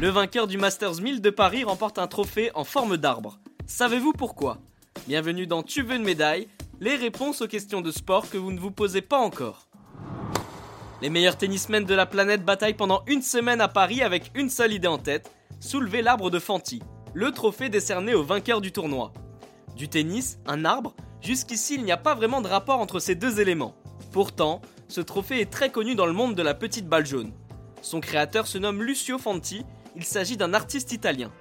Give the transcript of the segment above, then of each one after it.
Le vainqueur du Masters 1000 de Paris remporte un trophée en forme d'arbre. Savez-vous pourquoi? Bienvenue dans Tu veux une médaille Les réponses aux questions de sport que vous ne vous posez pas encore. Les meilleurs tennismen de la planète bataillent pendant une semaine à Paris avec une seule idée en tête soulever l'arbre de Fanti, le trophée décerné au vainqueur du tournoi. Du tennis, un arbre, jusqu'ici il n'y a pas vraiment de rapport entre ces deux éléments. Pourtant, ce trophée est très connu dans le monde de la petite balle jaune. Son créateur se nomme Lucio Fanti, il s'agit d'un artiste italien.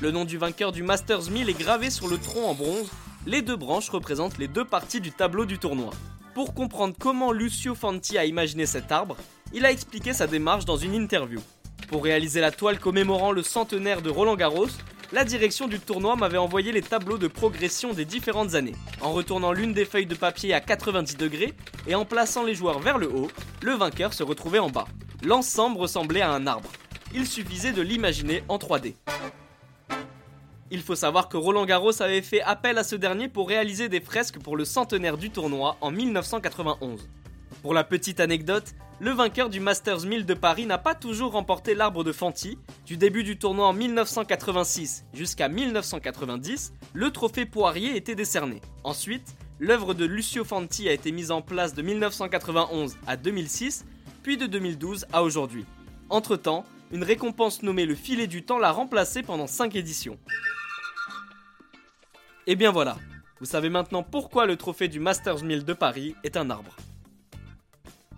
Le nom du vainqueur du Masters 1000 est gravé sur le tronc en bronze, les deux branches représentent les deux parties du tableau du tournoi. Pour comprendre comment Lucio Fanti a imaginé cet arbre, il a expliqué sa démarche dans une interview. Pour réaliser la toile commémorant le centenaire de Roland Garros, la direction du tournoi m'avait envoyé les tableaux de progression des différentes années. En retournant l'une des feuilles de papier à 90 degrés et en plaçant les joueurs vers le haut, le vainqueur se retrouvait en bas. L'ensemble ressemblait à un arbre. Il suffisait de l'imaginer en 3D. Il faut savoir que Roland Garros avait fait appel à ce dernier pour réaliser des fresques pour le centenaire du tournoi en 1991. Pour la petite anecdote, le vainqueur du Masters 1000 de Paris n'a pas toujours remporté l'arbre de Fanti. Du début du tournoi en 1986 jusqu'à 1990, le trophée Poirier était décerné. Ensuite, l'œuvre de Lucio Fanti a été mise en place de 1991 à 2006, puis de 2012 à aujourd'hui. Entre-temps, une récompense nommée le filet du temps l'a remplacé pendant 5 éditions. Et bien voilà, vous savez maintenant pourquoi le trophée du Masters 1000 de Paris est un arbre.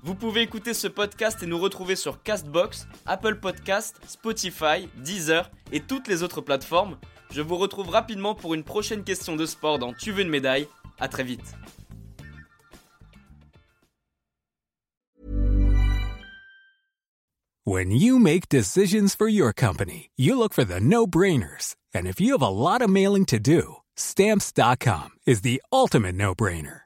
Vous pouvez écouter ce podcast et nous retrouver sur Castbox, Apple Podcast, Spotify, Deezer et toutes les autres plateformes. Je vous retrouve rapidement pour une prochaine question de sport dans Tu veux une médaille. À très vite. When you make decisions for your company, you look for the no-brainers. And if you have a lot of mailing to do, stamps.com is the ultimate no-brainer.